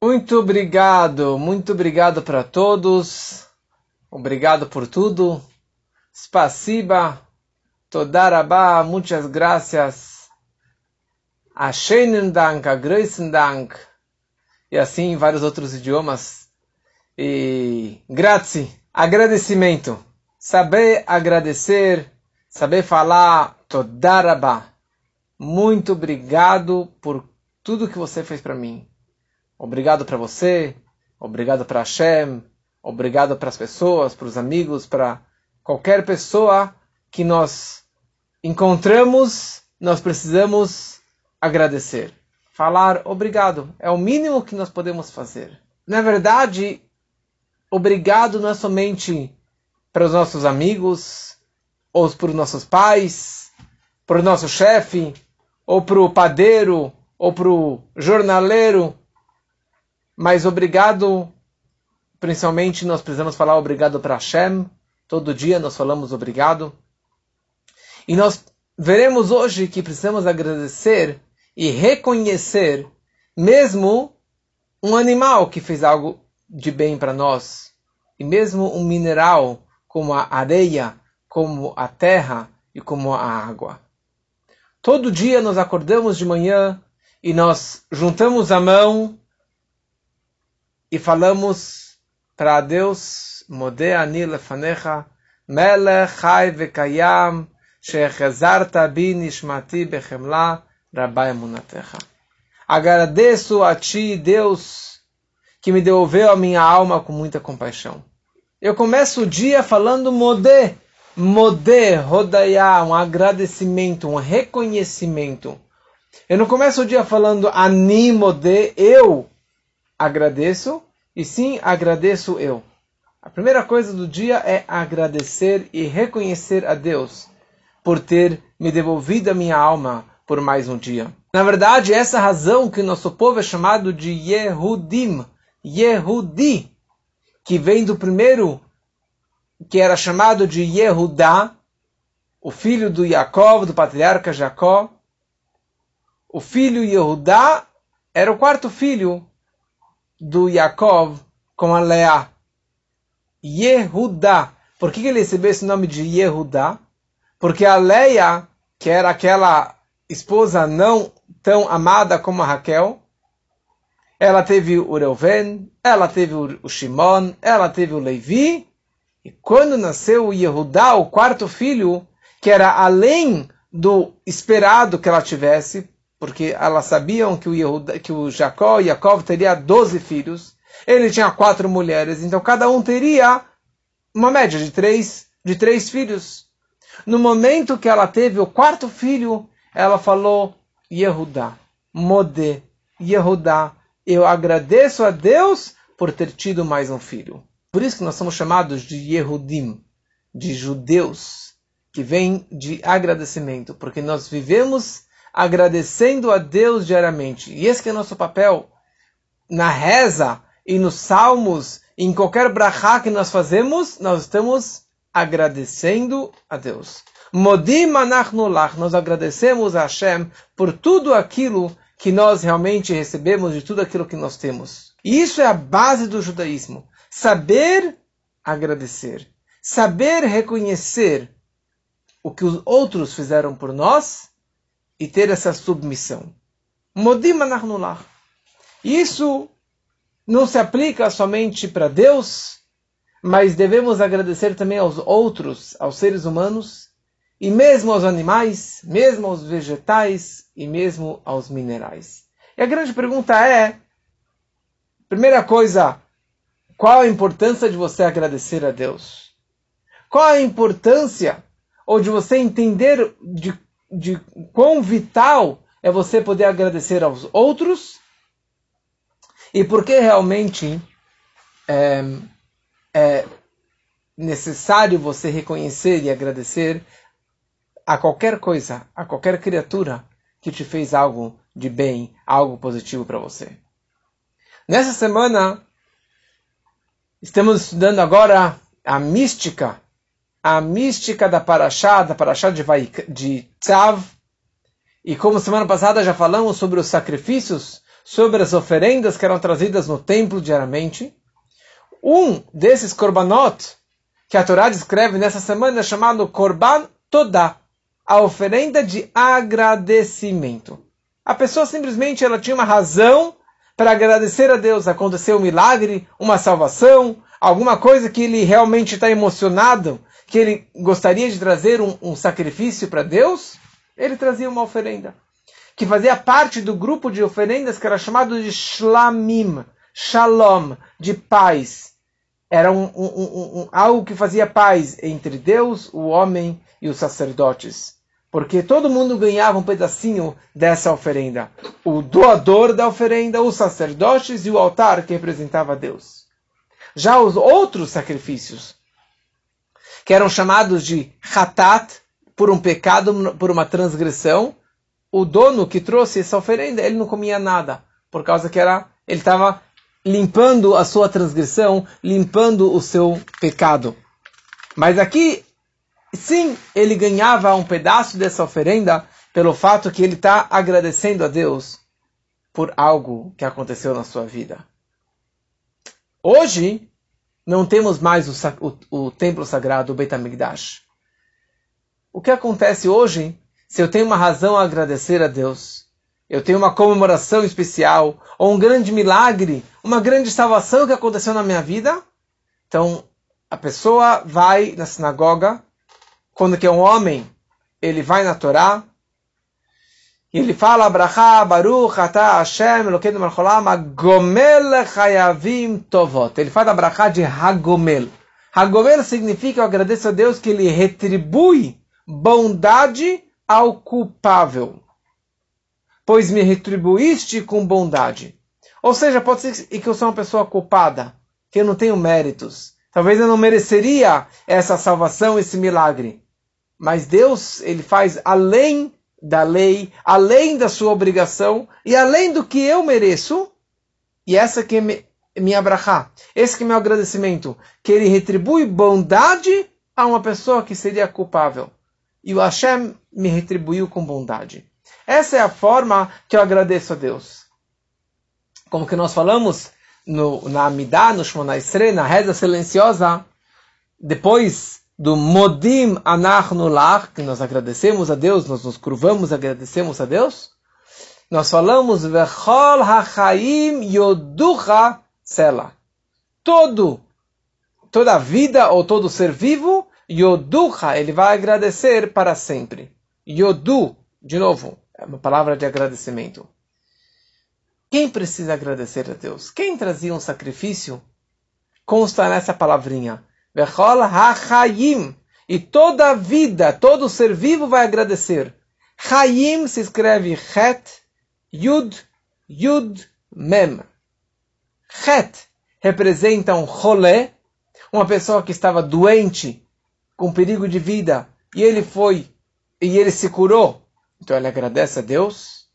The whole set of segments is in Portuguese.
Muito obrigado, muito obrigado para todos. Obrigado por tudo. Spasiba, Todarabá, muitas graças. Ashenen Dank, Dank. E assim em vários outros idiomas. E grazie, agradecimento. Saber agradecer, saber falar Todarabá. Muito obrigado por tudo que você fez para mim. Obrigado para você, obrigado para Hashem, obrigado para as pessoas, para os amigos, para qualquer pessoa que nós encontramos, nós precisamos agradecer. Falar obrigado é o mínimo que nós podemos fazer. Na verdade, obrigado não é somente para os nossos amigos, ou para os nossos pais, para o nosso chefe, ou para o padeiro, ou para o jornaleiro, mas obrigado, principalmente nós precisamos falar obrigado para Hashem. Todo dia nós falamos obrigado. E nós veremos hoje que precisamos agradecer e reconhecer mesmo um animal que fez algo de bem para nós. E mesmo um mineral como a areia, como a terra e como a água. Todo dia nós acordamos de manhã e nós juntamos a mão e falamos para Deus, Modé ani lefanecha, melech chai vekayam, shechazarta bi nishmati bechemla, rabai emunatecha. Agradeço a Ti, Deus, que me devolveu a minha alma com muita compaixão. Eu começo o dia falando Modé, Modé, Rodaiá, um agradecimento, um reconhecimento. Eu não começo o dia falando Ani Modé, eu agradeço, e sim agradeço eu. A primeira coisa do dia é agradecer e reconhecer a Deus por ter me devolvido a minha alma por mais um dia. Na verdade, essa razão que nosso povo é chamado de Yehudim, Yehudi, que vem do primeiro, que era chamado de Yehudá, o filho do Jacob, do patriarca Jacó. O filho Yehudá era o quarto filho do Yaakov com a Leá. Yehudá. Por que ele recebeu esse nome de Yehudá? Porque a Leia, que era aquela esposa não tão amada como a Raquel, ela teve o Reuven, ela teve o Shimon, ela teve o Levi, e quando nasceu o Yehudá, o quarto filho, que era além do esperado que ela tivesse, porque elas sabiam que o, o Jacó, Yaakov teria 12 filhos, ele tinha quatro mulheres, então cada um teria uma média de três, de três filhos. No momento que ela teve o quarto filho, ela falou, Yehudá, Modé, Yehudá, eu agradeço a Deus por ter tido mais um filho. Por isso que nós somos chamados de Yehudim, de judeus, que vem de agradecimento, porque nós vivemos agradecendo a Deus diariamente. E esse é nosso papel na reza e nos salmos, em qualquer brachá que nós fazemos, nós estamos agradecendo a Deus. Modim anachnulach, nós agradecemos a Hashem por tudo aquilo que nós realmente recebemos, de tudo aquilo que nós temos. E isso é a base do judaísmo. Saber agradecer. Saber reconhecer o que os outros fizeram por nós e ter essa submissão. Modim anachnulach. Isso não se aplica somente para Deus, mas devemos agradecer também aos outros, aos seres humanos, e mesmo aos animais, mesmo aos vegetais e mesmo aos minerais. E a grande pergunta é: primeira coisa, qual a importância de você agradecer a Deus? Qual a importância ou de você entender de de quão vital é você poder agradecer aos outros e porque realmente é, é necessário você reconhecer e agradecer a qualquer coisa, a qualquer criatura que te fez algo de bem, algo positivo para você. Nessa semana, estamos estudando agora a mística a mística da Parashá, da Parashá de, de Tzav. E como semana passada já falamos sobre os sacrifícios, sobre as oferendas que eram trazidas no templo diariamente. Um desses korbanot que a Torá descreve nessa semana é chamado Korban Todá, a oferenda de agradecimento. A pessoa simplesmente ela tinha uma razão para agradecer a Deus. Aconteceu um milagre, uma salvação, alguma coisa que ele realmente está emocionado, que ele gostaria de trazer um, um sacrifício para Deus, ele trazia uma oferenda. Que fazia parte do grupo de oferendas que era chamado de Shlamim, Shalom, de paz. Era um, um, algo que fazia paz entre Deus, o homem e os sacerdotes porque todo mundo ganhava um pedacinho dessa oferenda. O doador da oferenda, os sacerdotes e o altar que representava Deus. Já os outros sacrifícios, que eram chamados de hatat, por um pecado, por uma transgressão, o dono que trouxe essa oferenda, ele não comia nada, por causa que era, ele estava limpando a sua transgressão, limpando o seu pecado. Mas aqui sim, ele ganhava um pedaço dessa oferenda pelo fato que ele está agradecendo a Deus por algo que aconteceu na sua vida. Hoje, não temos mais o, o, o templo sagrado, o Beit HaMikdash. O que acontece hoje, se eu tenho uma razão a agradecer a Deus, eu tenho uma comemoração especial, ou um grande milagre, uma grande salvação que aconteceu na minha vida, então a pessoa vai na sinagoga, quando que é um homem, ele vai na Torá, e ele fala, Abraha, Baruch, Ata, Hashem, Elokeinu Malcholam, Hagomel Chayavim Tovot. Ele fala Abraha de Hagomel. Hagomel significa, eu agradeço a Deus, que ele retribui bondade ao culpável. Pois me retribuíste com bondade. Ou seja, pode ser que eu sou uma pessoa culpada, que eu não tenho méritos. Talvez eu não mereceria essa salvação, esse milagre. Mas Deus, ele faz além da lei, além da sua obrigação e além do que eu mereço. E essa que é minha brachá, esse que é meu agradecimento, que ele retribui bondade a uma pessoa que seria culpável. E o Hashem me retribuiu com bondade. Essa é a forma que eu agradeço a Deus. Como que nós falamos no, na Amidah, no Shmona Esre, na reza silenciosa, depois do Modim Anachnu Lach, que nós agradecemos a Deus, nós nos curvamos, agradecemos a Deus, nós falamos Vechol HaChaim Yoducha Sela. Todo, toda a vida ou todo ser vivo, Yoducha, ele vai agradecer para sempre. Yodu, de novo, é uma palavra de agradecimento. Quem precisa agradecer a Deus? Quem trazia um sacrifício? Consta nessa palavrinha. Vechol ha-chayim. E toda a vida, todo ser vivo vai agradecer. Chayim se escreve Het, Yud, Yud, Mem. Het representa um rolê, uma pessoa que estava doente, com perigo de vida, e ele foi, e ele se curou. Então ele agradece a Deus.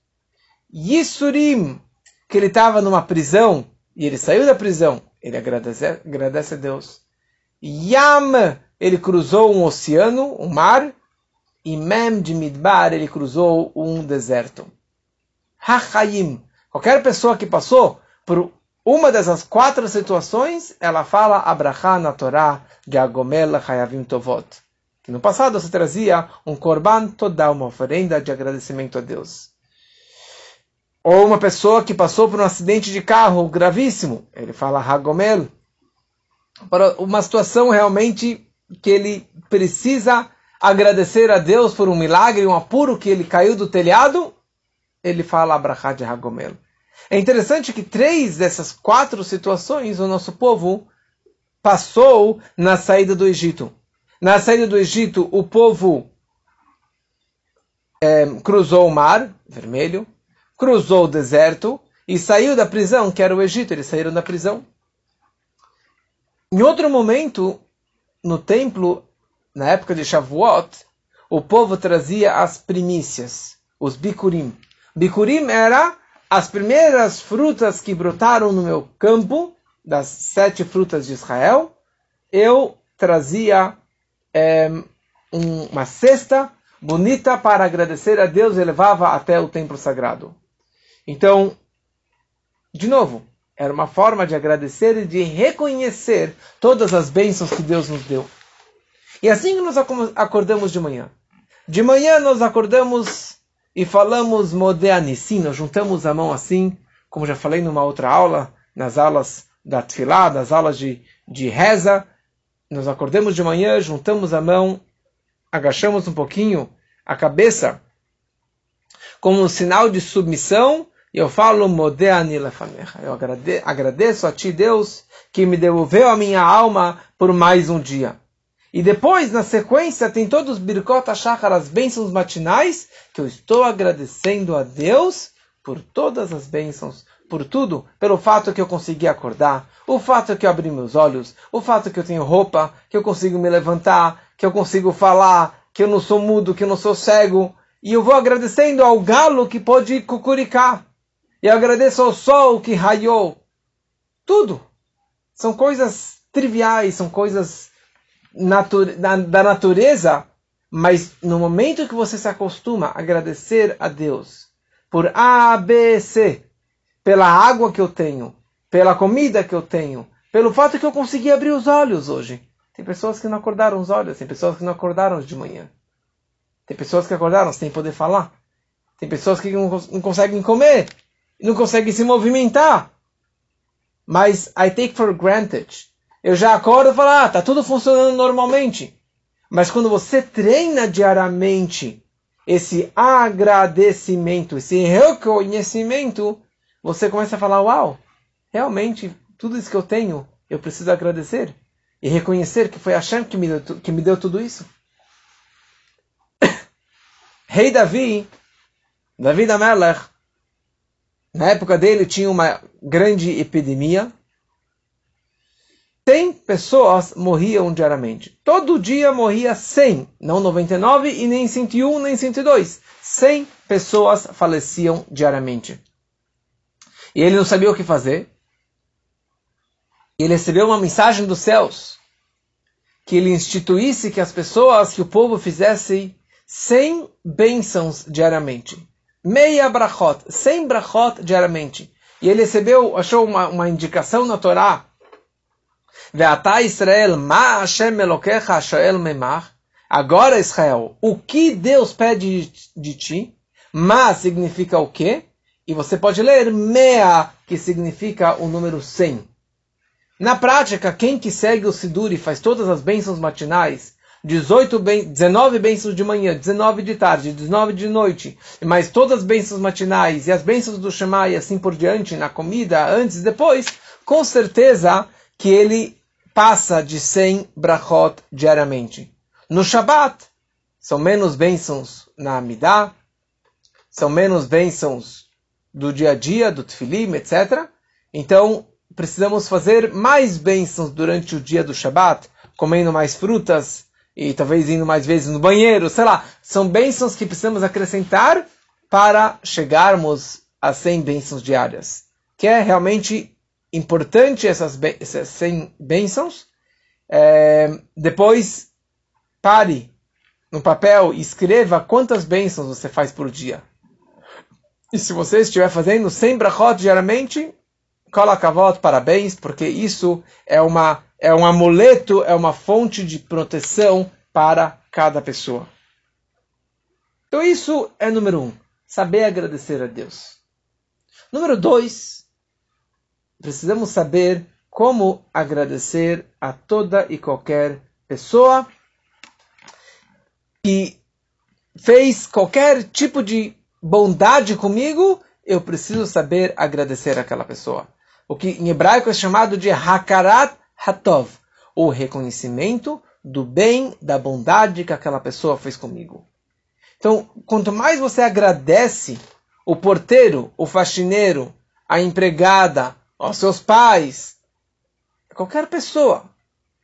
Yisurim, que ele estava numa prisão, e ele saiu da prisão, ele agradece, agradece a Deus. Yam, ele cruzou um oceano, um mar. E Mem de Midbar, ele cruzou um deserto. Hachayim, qualquer pessoa que passou por uma dessas quatro situações, ela fala Abraha na Torá de Agomel Hayavim Tovot. Que no passado você trazia um korban, toda uma oferenda de agradecimento a Deus. Ou uma pessoa que passou por um acidente de carro gravíssimo, ele fala Hagomel, para uma situação realmente que ele precisa agradecer a Deus por um milagre, um apuro que ele caiu do telhado, ele fala Abrahá de Hagomel. É interessante que três dessas quatro situações o nosso povo passou na saída do Egito. Na saída do Egito, o povo é, cruzou o mar vermelho, cruzou o deserto e saiu da prisão, que era o Egito. Eles saíram da prisão. Em outro momento, no templo, na época de Shavuot, o povo trazia as primícias, os bikurim. Bikurim era as primeiras frutas que brotaram no meu campo, das sete frutas de Israel. Eu trazia é, um, uma cesta bonita para agradecer a Deus e levava até o templo sagrado. Então, De novo, era uma forma de agradecer e de reconhecer todas as bênçãos que Deus nos deu. E assim nós acordamos de manhã. De manhã nós acordamos e falamos Modeanissim, nós juntamos a mão assim, como já falei numa outra aula, nas aulas da Tfilá, das aulas de, de reza. Nós acordamos de manhã, juntamos a mão, agachamos um pouquinho a cabeça, como um sinal de submissão, e eu falo Modeani lefanecha. Eu agradeço a ti, Deus, que me devolveu a minha alma por mais um dia. E depois, na sequência, tem todos os Birkot Shachar, as bênçãos matinais, que eu estou agradecendo a Deus por todas as bênçãos, por tudo, pelo fato que eu consegui acordar, o fato que eu abri meus olhos, o fato que eu tenho roupa, que eu consigo me levantar, que eu consigo falar, que eu não sou mudo, que eu não sou cego. E eu vou agradecendo ao galo que pode cucuricar. E eu agradeço ao sol que raiou. Tudo. São coisas triviais, são coisas da natureza, mas no momento que você se acostuma a agradecer a Deus por A, B, C, pela água que eu tenho, pela comida que eu tenho, pelo fato que eu consegui abrir os olhos hoje. Tem pessoas que não acordaram os olhos, tem pessoas que não acordaram de manhã. Tem pessoas que acordaram sem poder falar. Tem pessoas que não, não conseguem comer, não conseguem se movimentar. Mas I take for granted eu já acordo e falo, ah, tá tudo funcionando normalmente. Mas quando você treina diariamente esse agradecimento, esse reconhecimento, você começa a falar, uau, realmente tudo isso que eu tenho, eu preciso agradecer e reconhecer que foi Hashem que me deu, que me deu tudo isso. Rei Davi, Davi da Melech, na época dele tinha uma grande epidemia 100 pessoas morriam diariamente. Todo dia morria 100, não 99 e nem 101, nem 102. 100 pessoas faleciam diariamente. E ele não sabia o que fazer. Ele recebeu uma mensagem dos céus que ele instituísse que as pessoas, que o povo fizesse 100 bênçãos diariamente. Meia brachot, 100 brachot diariamente. E ele recebeu, achou uma, uma indicação na Torá Ve'ata Israel, ma Hashem Elokecha shoel memach. Agora, Israel, o que Deus pede de ti? Ma significa o quê? E você pode ler mea, que significa o número 100. Na prática, quem que segue o Sidur e faz todas as bênçãos matinais, 18 ben, 19 bênçãos de manhã, 19 de tarde, 19 de noite, mas todas as bênçãos matinais e as bênçãos do Shema e assim por diante, na comida, antes e depois, com certeza que ele passa de 100 brachot diariamente. No Shabat, são menos bênçãos na Amidah, são menos bênçãos do dia a dia, do Tfilim, etc. Então, precisamos fazer mais bênçãos durante o dia do Shabat, comendo mais frutas e talvez indo mais vezes no banheiro, sei lá. São bênçãos que precisamos acrescentar para chegarmos a 100 bênçãos diárias, que é realmente importante essas, essas 100 bênçãos. É, depois, pare no papel e escreva quantas bênçãos você faz por dia. E se você estiver fazendo 100 brachot diariamente, coloca a volta, parabéns, porque isso é, uma, é um amuleto, é uma fonte de proteção para cada pessoa. Então isso é número um, saber agradecer a Deus. Número dois, precisamos saber como agradecer a toda e qualquer pessoa que fez qualquer tipo de bondade comigo, eu preciso saber agradecer aquela pessoa. O que em hebraico é chamado de Hakarat Hatov, o reconhecimento do bem, da bondade que aquela pessoa fez comigo. Então, quanto mais você agradece o porteiro, o faxineiro, a empregada, aos seus pais, qualquer pessoa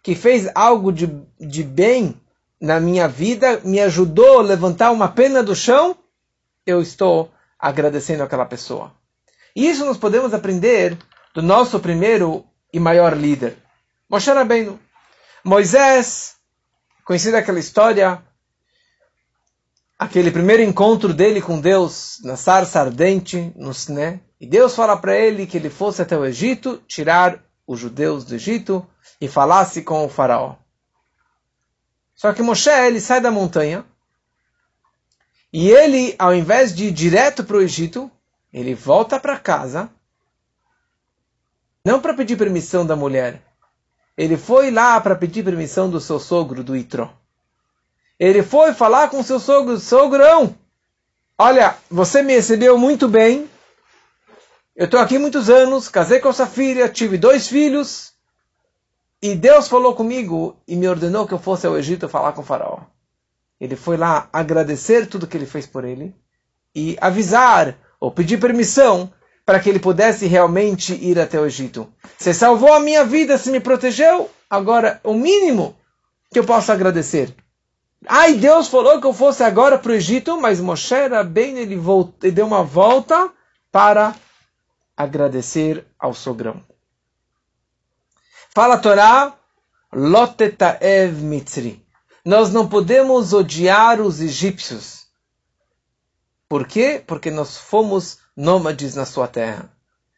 que fez algo de, de bem na minha vida, me ajudou a levantar uma pena do chão, eu estou agradecendo aquela pessoa. E isso nós podemos aprender do nosso primeiro e maior líder, Moshe Rabbeinu. Moisés, conhecida aquela história, aquele primeiro encontro dele com Deus na sarça ardente, no Sné, e Deus fala para ele que ele fosse até o Egito tirar os judeus do Egito e falasse com o faraó. Só que Moshe ele sai da montanha e ele, ao invés de ir direto para o Egito, ele volta para casa, não para pedir permissão da mulher. Ele foi lá para pedir permissão do seu sogro, do Itró. Ele foi falar com seu sogro, sogrão, olha, você me recebeu muito bem, eu estou aqui muitos anos, casei com essa filha, tive dois filhos, e Deus falou comigo e me ordenou que eu fosse ao Egito falar com o faraó. Ele foi lá agradecer tudo que ele fez por ele e avisar ou pedir permissão para que ele pudesse realmente ir até o Egito. Você salvou a minha vida, se me protegeu, agora o mínimo que eu posso agradecer Ai, Deus falou que eu fosse agora para o Egito, mas Moshe bem ele, voltou, deu uma volta para agradecer ao sogrão. Fala a Torá, Lotetaev Mitzri. Nós não podemos odiar os egípcios. Por quê? Porque nós fomos nômades na sua terra.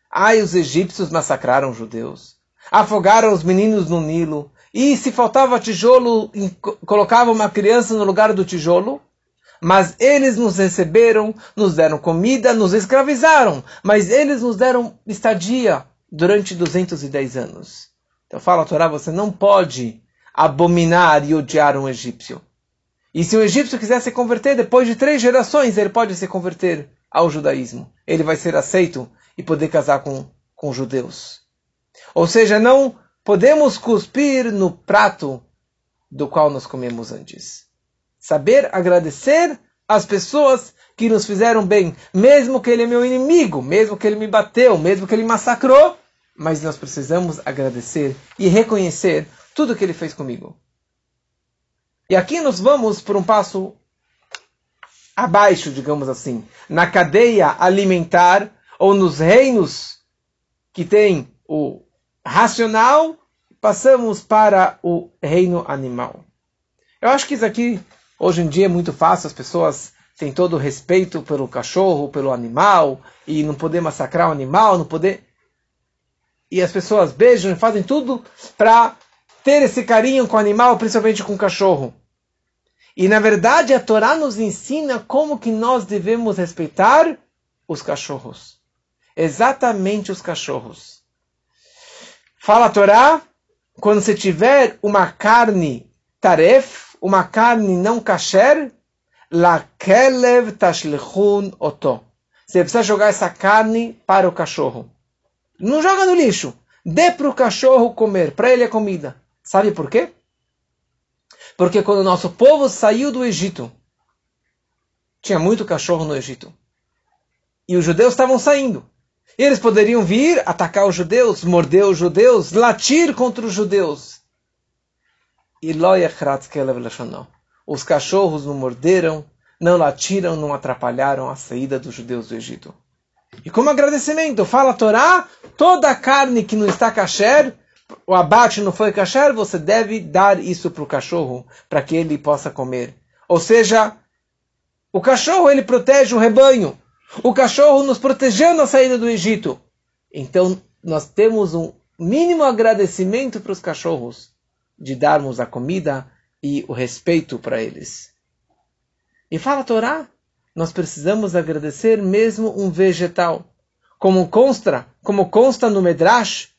Ai, os egípcios massacraram os judeus. Afogaram os meninos no Nilo. E se faltava tijolo, colocava uma criança no lugar do tijolo. Mas eles nos receberam, nos deram comida, nos escravizaram. Mas eles nos deram estadia durante 210 anos. Então fala a Torá, você não pode abominar e odiar um egípcio. E se um egípcio quiser se converter, depois de três gerações, ele pode se converter ao judaísmo. Ele vai ser aceito e poder casar com, com judeus. Ou seja, não podemos cuspir no prato do qual nós comemos antes. Saber agradecer às pessoas que nos fizeram bem, mesmo que ele é meu inimigo, mesmo que ele me bateu, mesmo que ele massacrou, mas nós precisamos agradecer e reconhecer tudo que ele fez comigo. E aqui nós vamos por um passo abaixo, digamos assim, na cadeia alimentar ou nos reinos que tem o racional, passamos para o reino animal. Eu acho que isso aqui, hoje em dia, é muito fácil, as pessoas têm todo o respeito pelo cachorro, pelo animal, e não poder massacrar o animal, não poder. E as pessoas beijam e fazem tudo para ter esse carinho com o animal, principalmente com o cachorro. E na verdade a Torá nos ensina como que nós devemos respeitar os cachorros. Exatamente os cachorros. Fala a Torá, quando você tiver uma carne taref, uma carne não kasher, la kelev tashlichun oto. Você precisa jogar essa carne para o cachorro. Não joga no lixo. Dê para o cachorro comer, para ele é comida. Sabe por quê? Porque quando o nosso povo saiu do Egito, tinha muito cachorro no Egito. E os judeus estavam saindo. Eles poderiam vir, atacar os judeus, morder os judeus, latir contra os judeus. E os cachorros não morderam, não latiram, não atrapalharam a saída dos judeus do Egito. E como agradecimento, fala a Torá, toda a carne que não está kasher, o abate não foi kasher, você deve dar isso para o cachorro, para que ele possa comer. Ou seja, o cachorro ele protege o rebanho. O cachorro nos protegeu na saída do Egito. Então, nós temos um mínimo agradecimento para os cachorros de darmos a comida e o respeito para eles. E fala a Torá, nós precisamos agradecer mesmo um vegetal. Como consta, como consta no Medrash,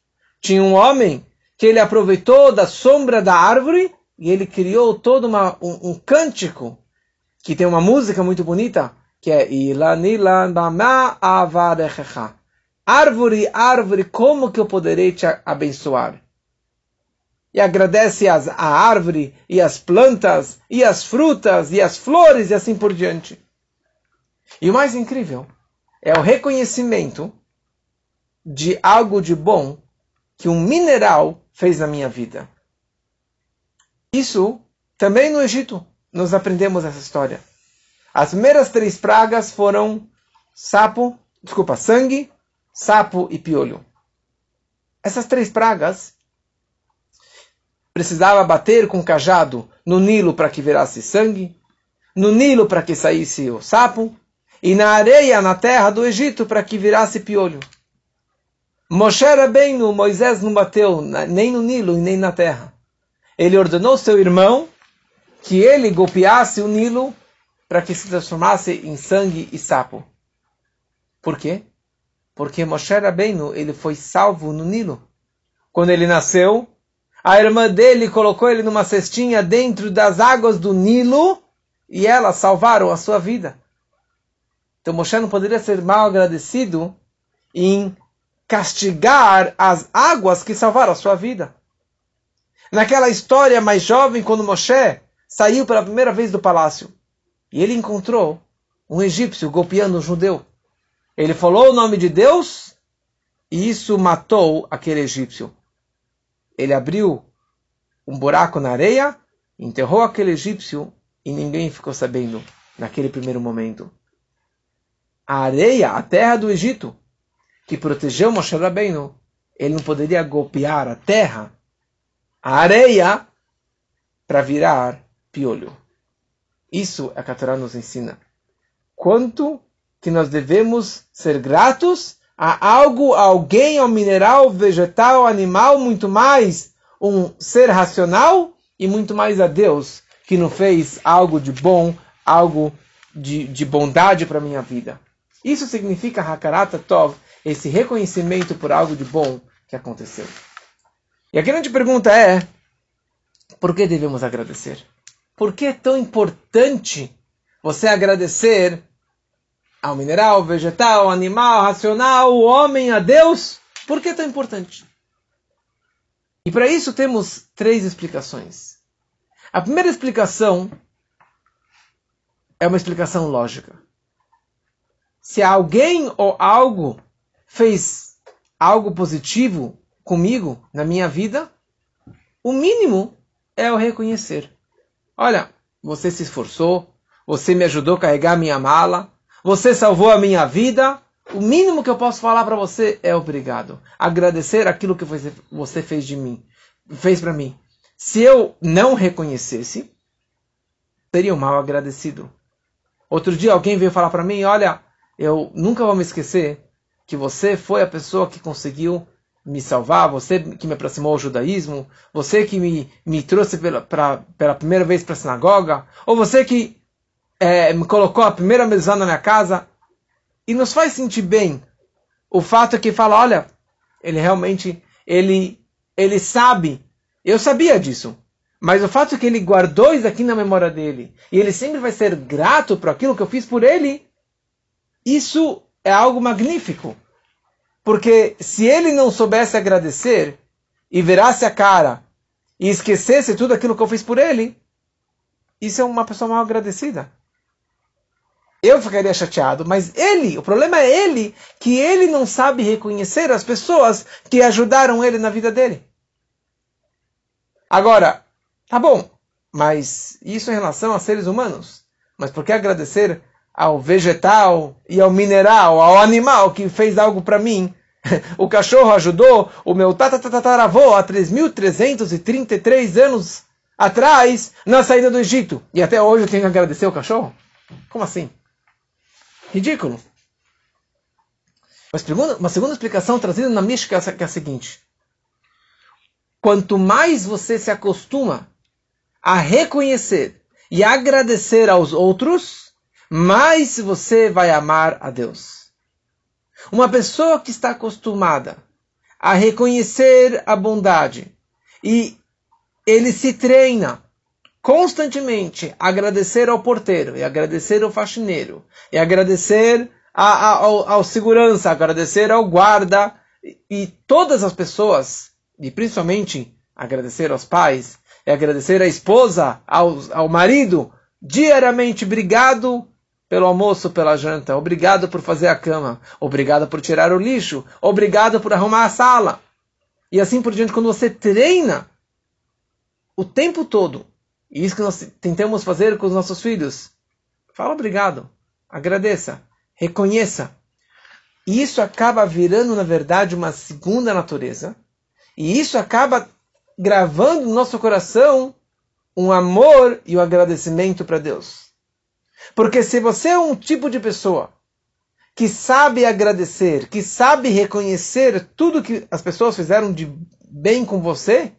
tinha um homem que ele aproveitou da sombra da árvore e ele criou todo uma, um, um cântico que tem uma música muito bonita que é. Árvore, árvore, como que eu poderei te abençoar? E agradece as, a árvore, e as plantas, e as frutas, e as flores, e assim por diante. E o mais incrível é o reconhecimento de algo de bom que um mineral fez na minha vida. Isso também no Egito nós aprendemos essa história. As primeiras três pragas foram sapo, desculpa, sangue, sapo e piolho. Essas três pragas precisava bater com cajado no Nilo para que virasse sangue, no Nilo para que saísse o sapo, e na areia na terra do Egito para que virasse piolho. Moshe no Moisés não bateu nem no Nilo e nem na terra. Ele ordenou seu irmão que ele golpeasse o Nilo para que se transformasse em sangue e sapo. Por quê? Porque Moshe Rabbeinu, ele foi salvo no Nilo. Quando ele nasceu, a irmã dele colocou ele numa cestinha dentro das águas do Nilo e elas salvaram a sua vida. Então Moshe não poderia ser mal agradecido em castigar as águas que salvaram a sua vida. Naquela história mais jovem, quando Moshe saiu pela primeira vez do palácio e ele encontrou um egípcio golpeando um judeu. Ele falou o nome de Deus e isso matou aquele egípcio. Ele abriu um buraco na areia, enterrou aquele egípcio e ninguém ficou sabendo naquele primeiro momento. A areia, a terra do Egito, que protegeu Moshe Rabbeinu, ele não poderia golpear a terra, a areia, para virar piolho. Isso a Catará nos ensina. Quanto que nós devemos ser gratos a algo, a alguém, ao mineral, vegetal, animal, muito mais um ser racional e muito mais a Deus que nos fez algo de bom, algo de, de bondade para a minha vida. Isso significa Hakarata Tov, esse reconhecimento por algo de bom que aconteceu. E a grande pergunta é: por que devemos agradecer? Por que é tão importante você agradecer ao mineral, vegetal, animal, racional, o homem, a Deus? Por que é tão importante? E para isso temos três explicações. A primeira explicação é uma explicação lógica. Se alguém ou algo fez algo positivo comigo na minha vida, o mínimo é o reconhecer. Olha, você se esforçou, você me ajudou a carregar minha mala, você salvou a minha vida. O mínimo que eu posso falar para você é obrigado. Agradecer aquilo que você fez de mim, fez para mim. Se eu não reconhecesse, seria um mal agradecido. Outro dia alguém veio falar para mim, olha, eu nunca vou me esquecer que você foi a pessoa que conseguiu me salvar, você que me aproximou ao judaísmo, você que me, me trouxe pela, pra, pela primeira vez para a sinagoga, ou você que é, me colocou a primeira mesa na minha casa. E nos faz sentir bem o fato que fala, olha, ele realmente, ele, ele sabe, eu sabia disso, mas o fato que ele guardou isso aqui na memória dele, e ele sempre vai ser grato por aquilo que eu fiz por ele, isso é algo magnífico. Porque se ele não soubesse agradecer e virasse a cara e esquecesse tudo aquilo que eu fiz por ele, isso é uma pessoa mal agradecida. Eu ficaria chateado, mas ele, o problema é ele, que ele não sabe reconhecer as pessoas que ajudaram ele na vida dele. Agora, tá bom, mas isso em relação a seres humanos. Mas por que agradecer ao vegetal e ao mineral, ao animal que fez algo para mim. O cachorro ajudou o meu tataravô há 3.333 anos atrás na saída do Egito. E até hoje eu tenho que agradecer o cachorro? Como assim? Ridículo. Mas uma segunda explicação trazida na Mishka é a seguinte. Quanto mais você se acostuma a reconhecer e agradecer aos outros, mais você vai amar a Deus. Uma pessoa que está acostumada a reconhecer a bondade e ele se treina constantemente a agradecer ao porteiro, e agradecer ao faxineiro, e agradecer a, a, ao, ao segurança, agradecer ao guarda, e, todas as pessoas, e principalmente agradecer aos pais, e agradecer à esposa, ao, ao marido, diariamente, obrigado pelo almoço, pela janta, obrigado por fazer a cama, obrigado por tirar o lixo, obrigado por arrumar a sala. E assim por diante, quando você treina o tempo todo, e isso que nós tentamos fazer com os nossos filhos, fala obrigado, agradeça, reconheça. Isso acaba virando, na verdade, uma segunda natureza, e isso acaba gravando no nosso coração um amor e o um agradecimento para Deus. Porque se você é um tipo de pessoa que sabe agradecer, que sabe reconhecer tudo que as pessoas fizeram de bem com você,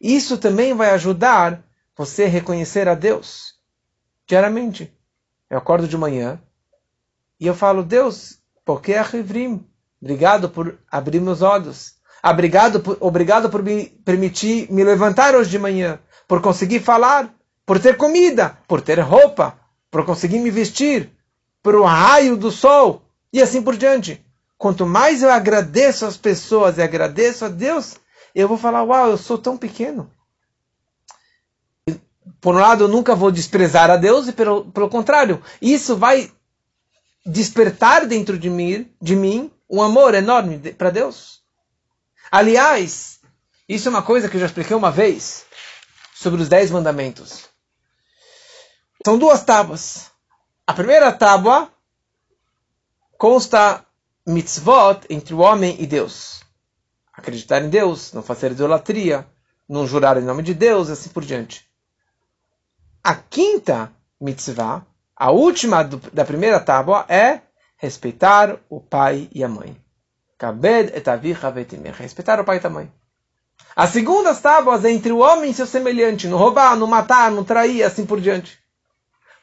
isso também vai ajudar você a reconhecer a Deus diariamente. Eu acordo de manhã e eu falo, Deus, porque é Rivrim? Obrigado por abrir meus olhos. Obrigado por, obrigado por me permitir me levantar hoje de manhã, por conseguir falar, por ter comida, por ter roupa, por conseguir me vestir, por o raio do sol e assim por diante. Quanto mais eu agradeço as pessoas e agradeço a Deus, eu vou falar: Uau, eu sou tão pequeno. Por um lado, eu nunca vou desprezar a Deus, e pelo, pelo contrário, isso vai despertar dentro de mim, de mim um amor enorme para Deus. Aliás, isso é uma coisa que eu já expliquei uma vez sobre os dez mandamentos. São duas tábuas. A primeira tábua consta mitzvot entre o homem e Deus. Acreditar em Deus, não fazer idolatria, não jurar em nome de Deus, assim por diante. A quinta mitzvah, a última do, da primeira tábua, é respeitar o pai e a mãe. Kabed et Respeitar o pai e a mãe. As segundas tábuas é entre o homem e seu semelhante, no roubar, no matar, no trair, assim por diante.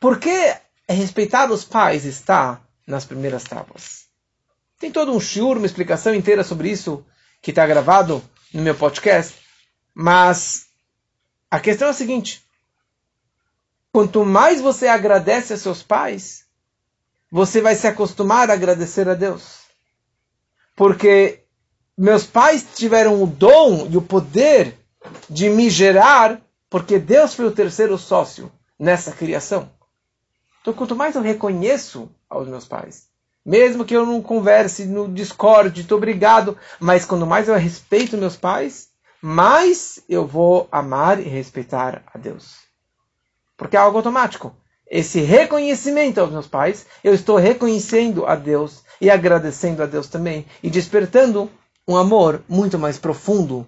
Por que respeitar os pais está nas primeiras tábuas? Tem todo um shiur, uma explicação inteira sobre isso, que está gravado no meu podcast. Mas a questão é a seguinte: quanto mais você agradece a seus pais, você vai se acostumar a agradecer a Deus. Porque meus pais tiveram o dom e o poder de me gerar, porque Deus foi o terceiro sócio nessa criação. Então, quanto mais eu reconheço aos meus pais, mesmo que eu não converse no Discord, estou obrigado, mas quando mais eu respeito meus pais, mais eu vou amar e respeitar a Deus. Porque é algo automático. Esse reconhecimento aos meus pais, eu estou reconhecendo a Deus e agradecendo a Deus também e despertando um amor muito mais profundo.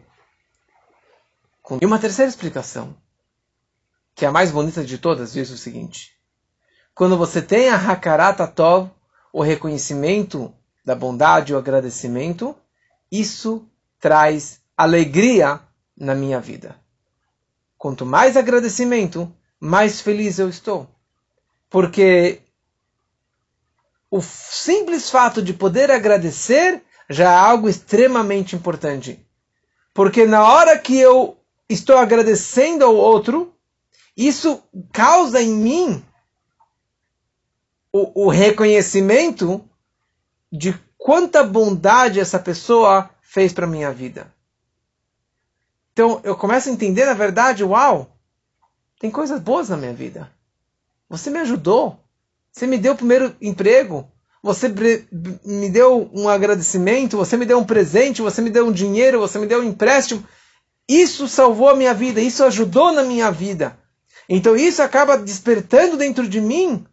E uma terceira explicação, que é a mais bonita de todas, diz o seguinte: quando você tem a Hakarata Tov, o reconhecimento da bondade, o agradecimento, isso traz alegria na minha vida. Quanto mais agradecimento, mais feliz eu estou. Porque o simples fato de poder agradecer já é algo extremamente importante. Porque na hora que eu estou agradecendo ao outro, isso causa em mim o, o reconhecimento de quanta bondade essa pessoa fez para minha vida. Então eu começo a entender, na verdade, uau, tem coisas boas na minha vida. Você me ajudou. Você me deu o primeiro emprego. Você me deu um agradecimento. Você me deu um presente. Você me deu um dinheiro. Você me deu um empréstimo. Isso salvou a minha vida. Isso ajudou na minha vida. Então isso acaba despertando dentro de mim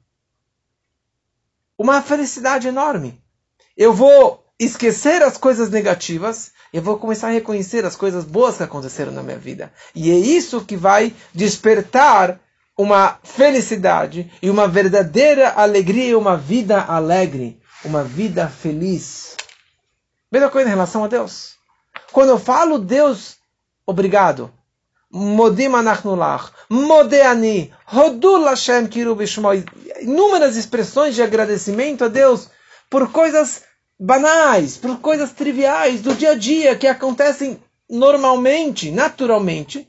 uma felicidade enorme. Eu vou esquecer as coisas negativas, eu vou começar a reconhecer as coisas boas que aconteceram na minha vida. E é isso que vai despertar uma felicidade e uma verdadeira alegria e uma vida alegre, uma vida feliz. Mesma coisa em relação a Deus. Quando eu falo Deus, obrigado, Modim modeani, Hashem kiru Inúmeras expressões de agradecimento a Deus por coisas banais, por coisas triviais do dia a dia que acontecem normalmente, naturalmente.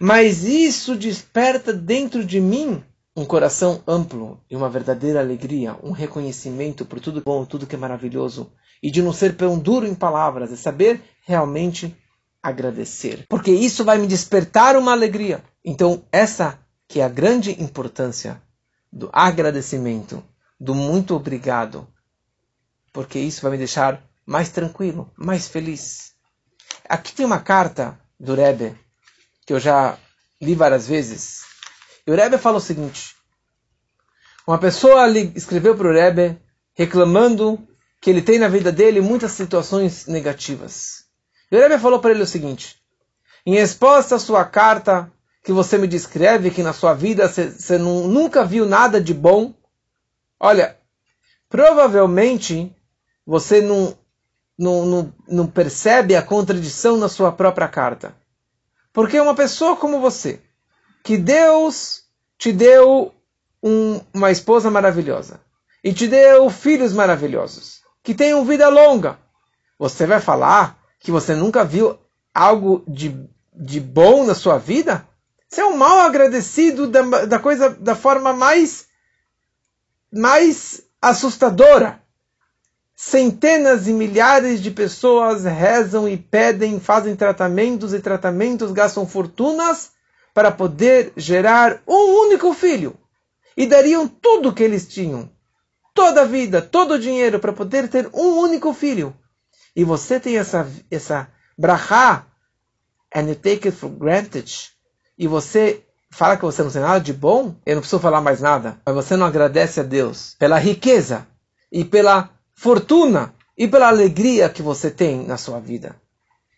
Mas isso desperta dentro de mim um coração amplo e uma verdadeira alegria, um reconhecimento por tudo bom, tudo que é maravilhoso, e de não ser tão duro em palavras, é saber realmente agradecer, porque isso vai me despertar uma alegria. Então, essa que é a grande importância do agradecimento, do muito obrigado, porque isso vai me deixar mais tranquilo, mais feliz. Aqui tem uma carta do Rebbe, que eu já li várias vezes, e o Rebbe fala o seguinte, uma pessoa escreveu para o Rebbe reclamando que ele tem na vida dele muitas situações negativas. E o Rebbe falou para ele o seguinte: em resposta à sua carta, que você me descreve que na sua vida você nunca viu nada de bom, Olha, provavelmente você não, não, não, não percebe a contradição na sua própria carta. Porque uma pessoa como você, que Deus te deu um, uma esposa maravilhosa e te deu filhos maravilhosos, que tenham vida longa, você vai falar que você nunca viu algo de, de bom na sua vida? Você é um mal agradecido da, da coisa da forma mais mais assustadora. Centenas e milhares de pessoas rezam e pedem, fazem tratamentos e tratamentos, gastam fortunas para poder gerar um único filho. E dariam tudo o que eles tinham, toda a vida, todo o dinheiro para poder ter um único filho. E você tem essa essa brachá and you take it for granted. E você fala que você não tem nada de bom, eu não preciso falar mais nada. Mas você não agradece a Deus pela riqueza e pela fortuna e pela alegria que você tem na sua vida.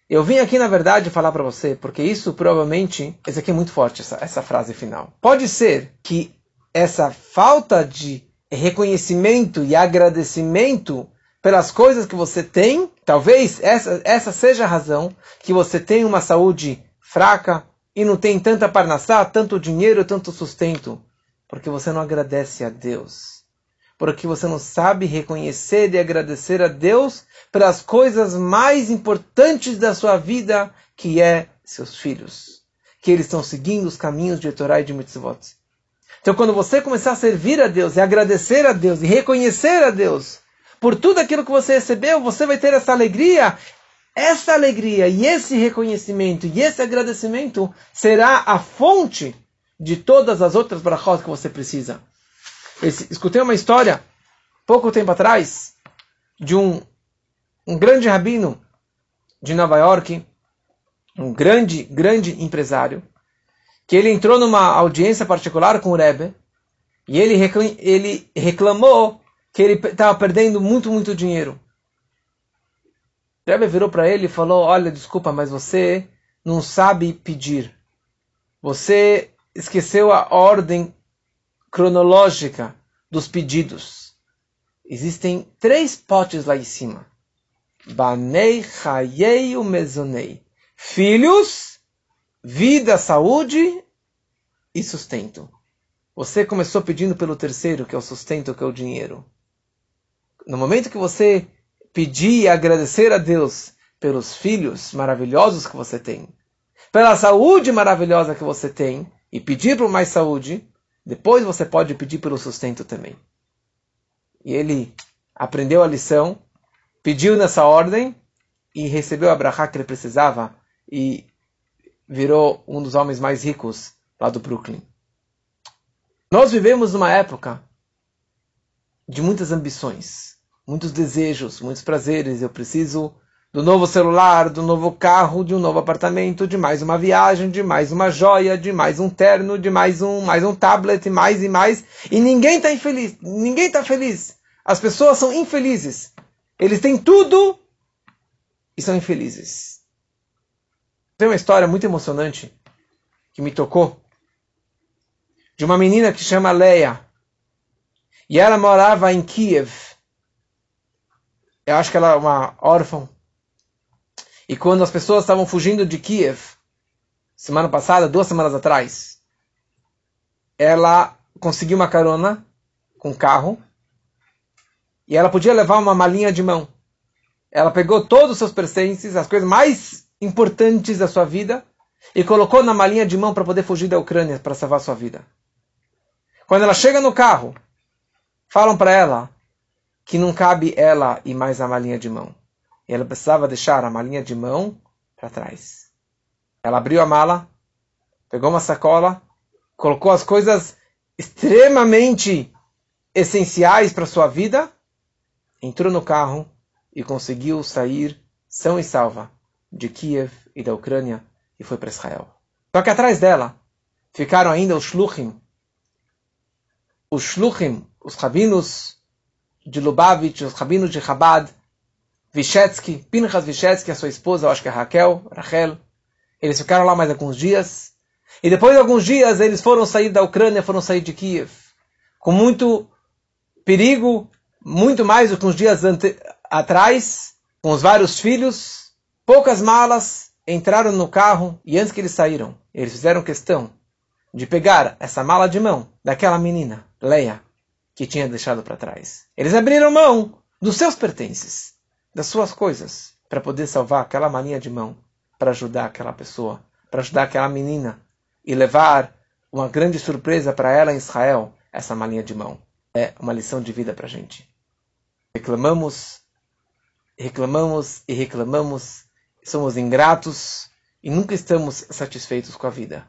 Eu vim aqui, na verdade, falar para você, porque isso provavelmente, esse aqui é muito forte, essa, essa frase final. Pode ser que essa falta de reconhecimento e agradecimento pelas coisas que você tem, talvez essa, essa seja a razão que você tem uma saúde fraca e não tem tanta parnassá, tanto dinheiro, tanto sustento, porque você não agradece a Deus porque você não sabe reconhecer e agradecer a Deus pelas coisas mais importantes da sua vida, que é seus filhos, que eles estão seguindo os caminhos de Torá e de Mitzvot. Então, quando você começar a servir a Deus e agradecer a Deus e reconhecer a Deus por tudo aquilo que você recebeu, você vai ter essa alegria. Essa alegria e esse reconhecimento e esse agradecimento será a fonte de todas as outras brachot que você precisa. Esse, escutei uma história, pouco tempo atrás, de um, um grande rabino de Nova York, um grande, grande empresário, que ele entrou numa audiência particular com o Rebbe, e ele, ele reclamou que ele estava perdendo muito, muito dinheiro. O Rebbe virou para ele e falou, olha, desculpa, mas você não sabe pedir. Você esqueceu a ordem cronológica dos pedidos. Existem três potes lá em cima. Banei, Hayei e Mezonei. Filhos, vida, saúde e sustento. Você começou pedindo pelo terceiro, que é o sustento, que é o dinheiro. No momento que você pedir e agradecer a Deus pelos filhos maravilhosos que você tem, pela saúde maravilhosa que você tem, e pedir por mais saúde, depois você pode pedir pelo sustento também. E ele aprendeu a lição, pediu nessa ordem e recebeu a brachá que ele precisava e virou um dos homens mais ricos lá do Brooklyn. Nós vivemos numa época de muitas ambições, muitos desejos, muitos prazeres. Eu preciso do novo celular, do novo carro, de um novo apartamento, de mais uma viagem, de mais uma joia, de mais um terno, de mais um, mais um tablet, mais e mais. E ninguém está infeliz, ninguém está feliz. As pessoas são infelizes. Eles têm tudo e são infelizes. Tem uma história muito emocionante que me tocou de uma menina que chama Leia. E ela morava em Kiev. Eu acho que ela é uma órfã e quando as pessoas estavam fugindo de Kiev, semana passada, duas semanas atrás, ela conseguiu uma carona com carro e ela podia levar uma malinha de mão. Ela pegou todos os seus pertences, as coisas mais importantes da sua vida, e colocou na malinha de mão para poder fugir da Ucrânia para salvar sua vida. Quando ela chega no carro, falam para ela que não cabe ela e mais a malinha de mão. E ela precisava deixar a malinha de mão para trás. Ela abriu a mala, pegou uma sacola, colocou as coisas extremamente essenciais para sua vida, entrou no carro e conseguiu sair são e salva de Kiev e da Ucrânia e foi para Israel. Só que atrás dela ficaram ainda os shluchim, os shluchim, os rabinos de Lubavitch, os rabinos de Chabad, Vyshetsky, Pinchas Vyshetsky, a sua esposa, eu acho que é Raquel, Rachel. Eles ficaram lá mais alguns dias. E depois de alguns dias, eles foram sair da Ucrânia, foram sair de Kiev. Com muito, perigo, muito mais do que uns dias atrás, com os vários filhos, poucas malas, entraram no carro e antes que eles saíram, eles fizeram questão de pegar essa mala de mão daquela menina, Leia, que tinha deixado para trás. Eles abriram mão dos seus pertences, das suas coisas, para poder salvar aquela mania de mão, para ajudar aquela pessoa, para ajudar aquela menina e levar uma grande surpresa para ela em Israel, essa malinha de mão. É uma lição de vida para a gente. Reclamamos, reclamamos e reclamamos, somos ingratos e nunca estamos satisfeitos com a vida.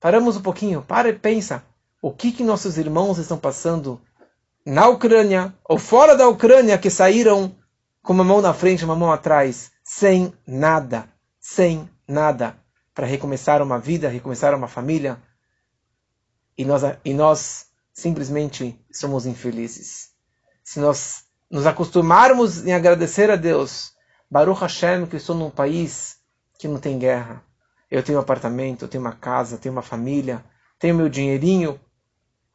Paramos um pouquinho, para e pensa o que, que nossos irmãos estão passando na Ucrânia ou fora da Ucrânia que saíram com uma mão na frente e uma mão atrás, sem nada, sem nada, para recomeçar uma vida, recomeçar uma família. E nós, e nós simplesmente somos infelizes. Se nós nos acostumarmos em agradecer a Deus, Baruch Hashem, que estou num país que não tem guerra. Eu tenho um apartamento, eu tenho uma casa, tenho uma família, tenho meu dinheirinho.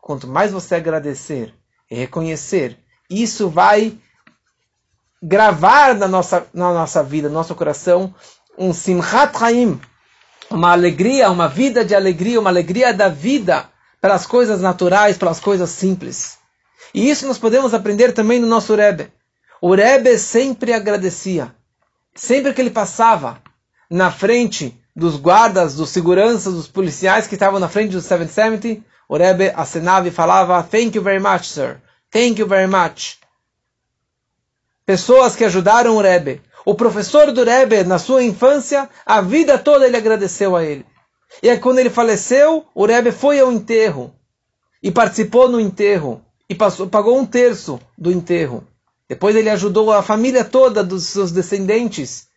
Quanto mais você agradecer e reconhecer, isso vai gravar na nossa, na nossa vida, no nosso coração, um simchat haim, uma alegria, uma vida de alegria, uma alegria da vida pelas coisas naturais, pelas coisas simples. E isso nós podemos aprender também no nosso Rebbe. O Rebbe sempre agradecia. Sempre que ele passava na frente dos guardas, dos seguranças, dos policiais que estavam na frente do 770, o Rebbe acenava e falava Thank you very much, sir. Thank you very much. Pessoas que ajudaram o Rebbe. O professor do Rebbe, na sua infância, a vida toda ele agradeceu a ele. E aí, quando ele faleceu, o Rebbe foi ao enterro e participou no enterro e passou, pagou um terço do enterro. Depois ele ajudou a família toda dos seus descendentes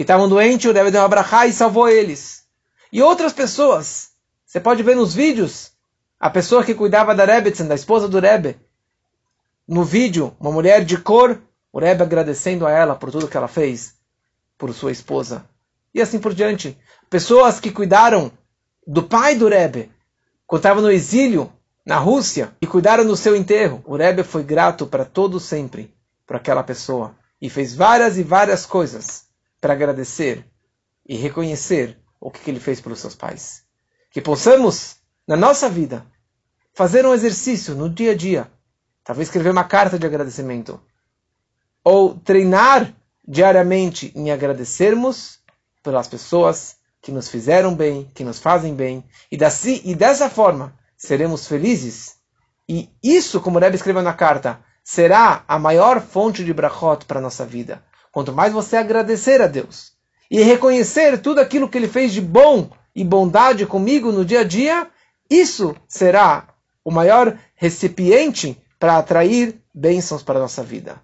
que estavam doentes, o Rebbe deu um abrahá e salvou eles. E outras pessoas, você pode ver nos vídeos, a pessoa que cuidava da Rebbetzin, da esposa do Rebbe, no vídeo, uma mulher de cor, o Rebbe agradecendo a ela por tudo que ela fez por sua esposa. E assim por diante. Pessoas que cuidaram do pai do Rebbe, quando estava no exílio na Rússia, e cuidaram do seu enterro. O Rebbe foi grato para todo sempre para aquela pessoa e fez várias e várias coisas para agradecer e reconhecer o que ele fez pelos seus pais. Que possamos, na nossa vida, fazer um exercício no dia a dia, talvez escrever uma carta de agradecimento, ou treinar diariamente em agradecermos pelas pessoas que nos fizeram bem, que nos fazem bem, e, e dessa forma seremos felizes. E isso, como o Rebbe escreveu na carta, será a maior fonte de brachot para a nossa vida. Quanto mais você agradecer a Deus e reconhecer tudo aquilo que Ele fez de bom e bondade comigo no dia a dia, isso será o maior recipiente para atrair bênçãos para a nossa vida.